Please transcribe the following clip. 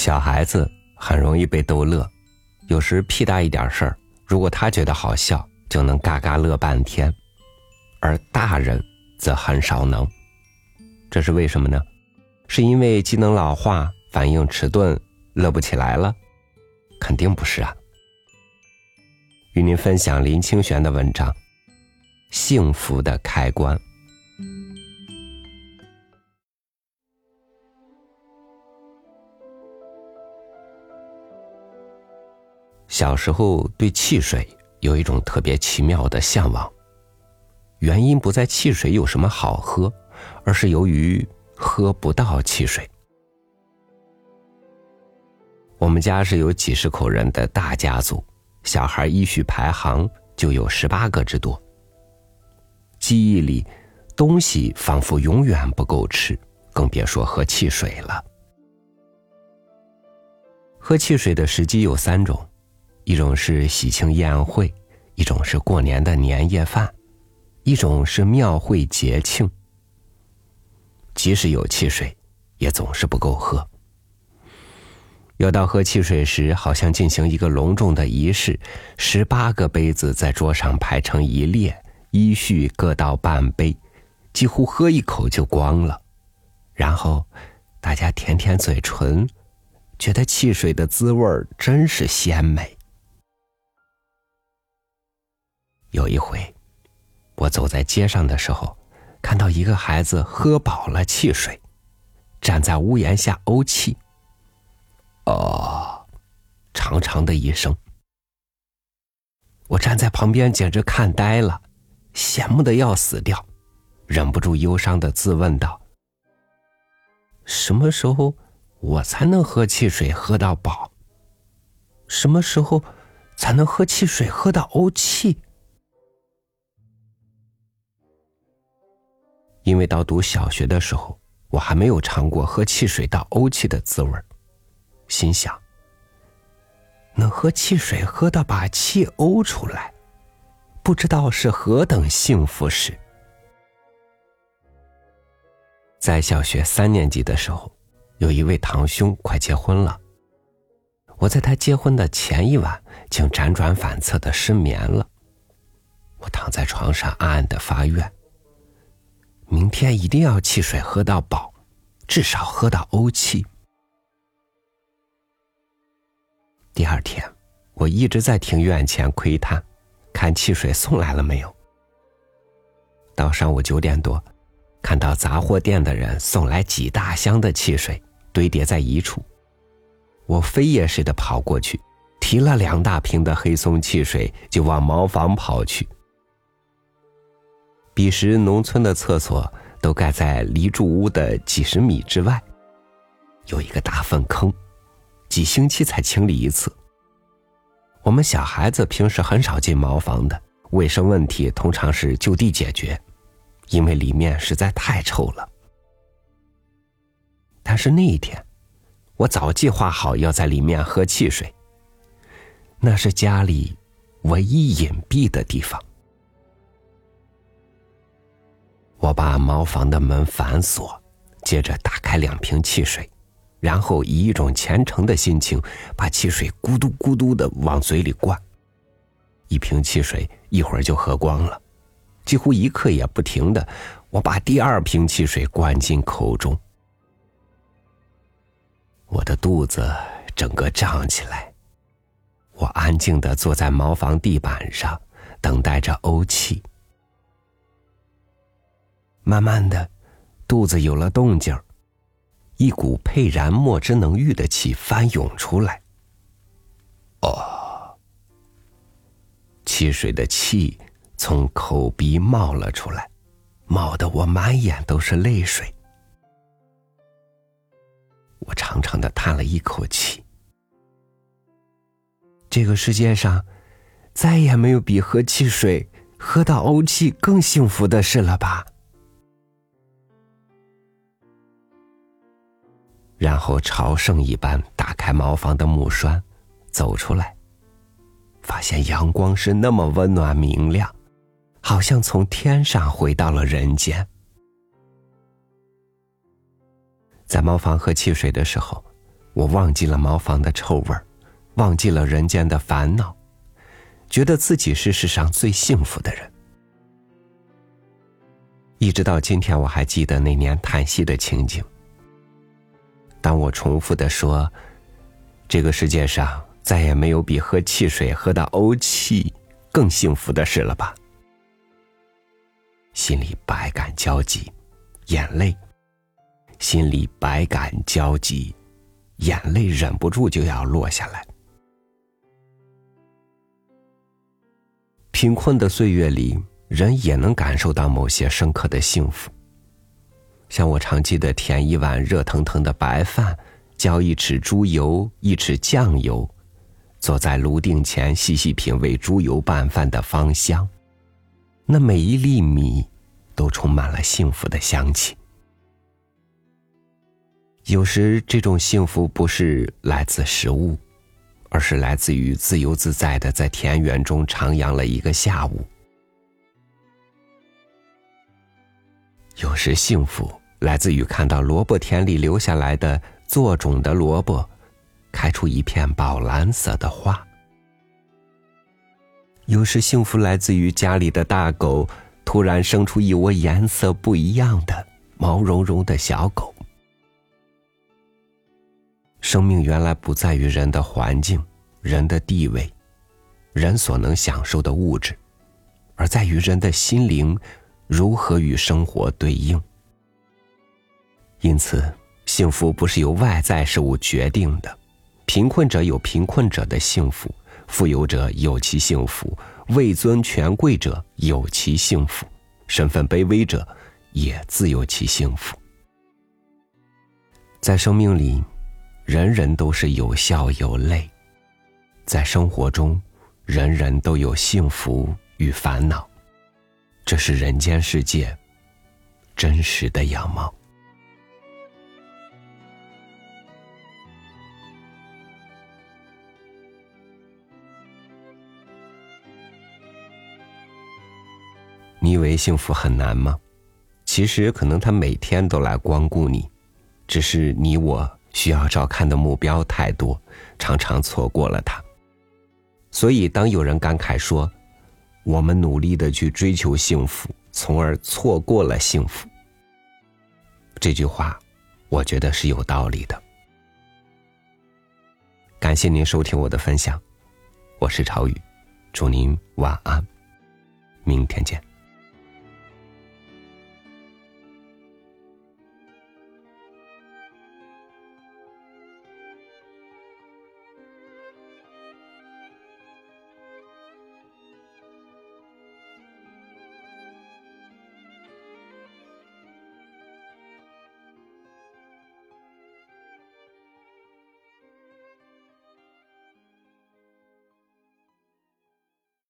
小孩子很容易被逗乐，有时屁大一点事儿，如果他觉得好笑，就能嘎嘎乐半天；而大人则很少能。这是为什么呢？是因为机能老化、反应迟钝，乐不起来了？肯定不是啊。与您分享林清玄的文章《幸福的开关》。小时候对汽水有一种特别奇妙的向往，原因不在汽水有什么好喝，而是由于喝不到汽水。我们家是有几十口人的大家族，小孩依序排行就有十八个之多。记忆里，东西仿佛永远不够吃，更别说喝汽水了。喝汽水的时机有三种。一种是喜庆宴会，一种是过年的年夜饭，一种是庙会节庆。即使有汽水，也总是不够喝。要到喝汽水时，好像进行一个隆重的仪式，十八个杯子在桌上排成一列，依序各倒半杯，几乎喝一口就光了。然后，大家舔舔嘴唇，觉得汽水的滋味真是鲜美。有一回，我走在街上的时候，看到一个孩子喝饱了汽水，站在屋檐下怄气。哦，长长的一声。我站在旁边，简直看呆了，羡慕的要死掉，忍不住忧伤的自问道：“什么时候我才能喝汽水喝到饱？什么时候才能喝汽水喝到怄气？”因为到读小学的时候，我还没有尝过喝汽水到呕气的滋味心想：能喝汽水喝到把气呕出来，不知道是何等幸福事。在小学三年级的时候，有一位堂兄快结婚了，我在他结婚的前一晚竟辗转反侧的失眠了，我躺在床上暗暗的发愿。明天一定要汽水喝到饱，至少喝到欧气。第二天，我一直在庭院前窥探，看汽水送来了没有。到上午九点多，看到杂货店的人送来几大箱的汽水，堆叠在一处，我飞也似的跑过去，提了两大瓶的黑松汽水，就往茅房跑去。彼时，农村的厕所都盖在离住屋的几十米之外，有一个大粪坑，几星期才清理一次。我们小孩子平时很少进茅房的，卫生问题通常是就地解决，因为里面实在太臭了。但是那一天，我早计划好要在里面喝汽水，那是家里唯一隐蔽的地方。我把茅房的门反锁，接着打开两瓶汽水，然后以一种虔诚的心情把汽水咕嘟咕嘟的往嘴里灌。一瓶汽水一会儿就喝光了，几乎一刻也不停的，我把第二瓶汽水灌进口中。我的肚子整个胀起来，我安静的坐在茅房地板上，等待着怄气。慢慢的，肚子有了动静一股沛然莫之能御的气翻涌出来。哦，汽水的气从口鼻冒了出来，冒得我满眼都是泪水。我长长的叹了一口气。这个世界上，再也没有比喝汽水喝到呕气更幸福的事了吧？然后朝圣一般打开茅房的木栓，走出来，发现阳光是那么温暖明亮，好像从天上回到了人间。在茅房喝汽水的时候，我忘记了茅房的臭味儿，忘记了人间的烦恼，觉得自己是世上最幸福的人。一直到今天，我还记得那年叹息的情景。当我重复的说：“这个世界上再也没有比喝汽水喝到呕气更幸福的事了吧？”心里百感交集，眼泪，心里百感交集，眼泪忍不住就要落下来。贫困的岁月里。人也能感受到某些深刻的幸福，像我常记得舔一碗热腾腾的白饭，浇一匙猪油，一匙酱油，坐在炉顶前细细品味猪油拌饭的芳香，那每一粒米都充满了幸福的香气。有时这种幸福不是来自食物，而是来自于自由自在的在田园中徜徉了一个下午。有时幸福来自于看到萝卜田里留下来的做种的萝卜，开出一片宝蓝色的花。有时幸福来自于家里的大狗突然生出一窝颜色不一样的毛茸茸的小狗。生命原来不在于人的环境、人的地位、人所能享受的物质，而在于人的心灵。如何与生活对应？因此，幸福不是由外在事物决定的。贫困者有贫困者的幸福，富有者有其幸福，位尊权贵者有其幸福，身份卑微者也自有其幸福。在生命里，人人都是有笑有泪；在生活中，人人都有幸福与烦恼。这是人间世界真实的样貌。你以为幸福很难吗？其实，可能他每天都来光顾你，只是你我需要照看的目标太多，常常错过了他。所以，当有人感慨说，我们努力的去追求幸福，从而错过了幸福。这句话，我觉得是有道理的。感谢您收听我的分享，我是朝雨，祝您晚安，明天见。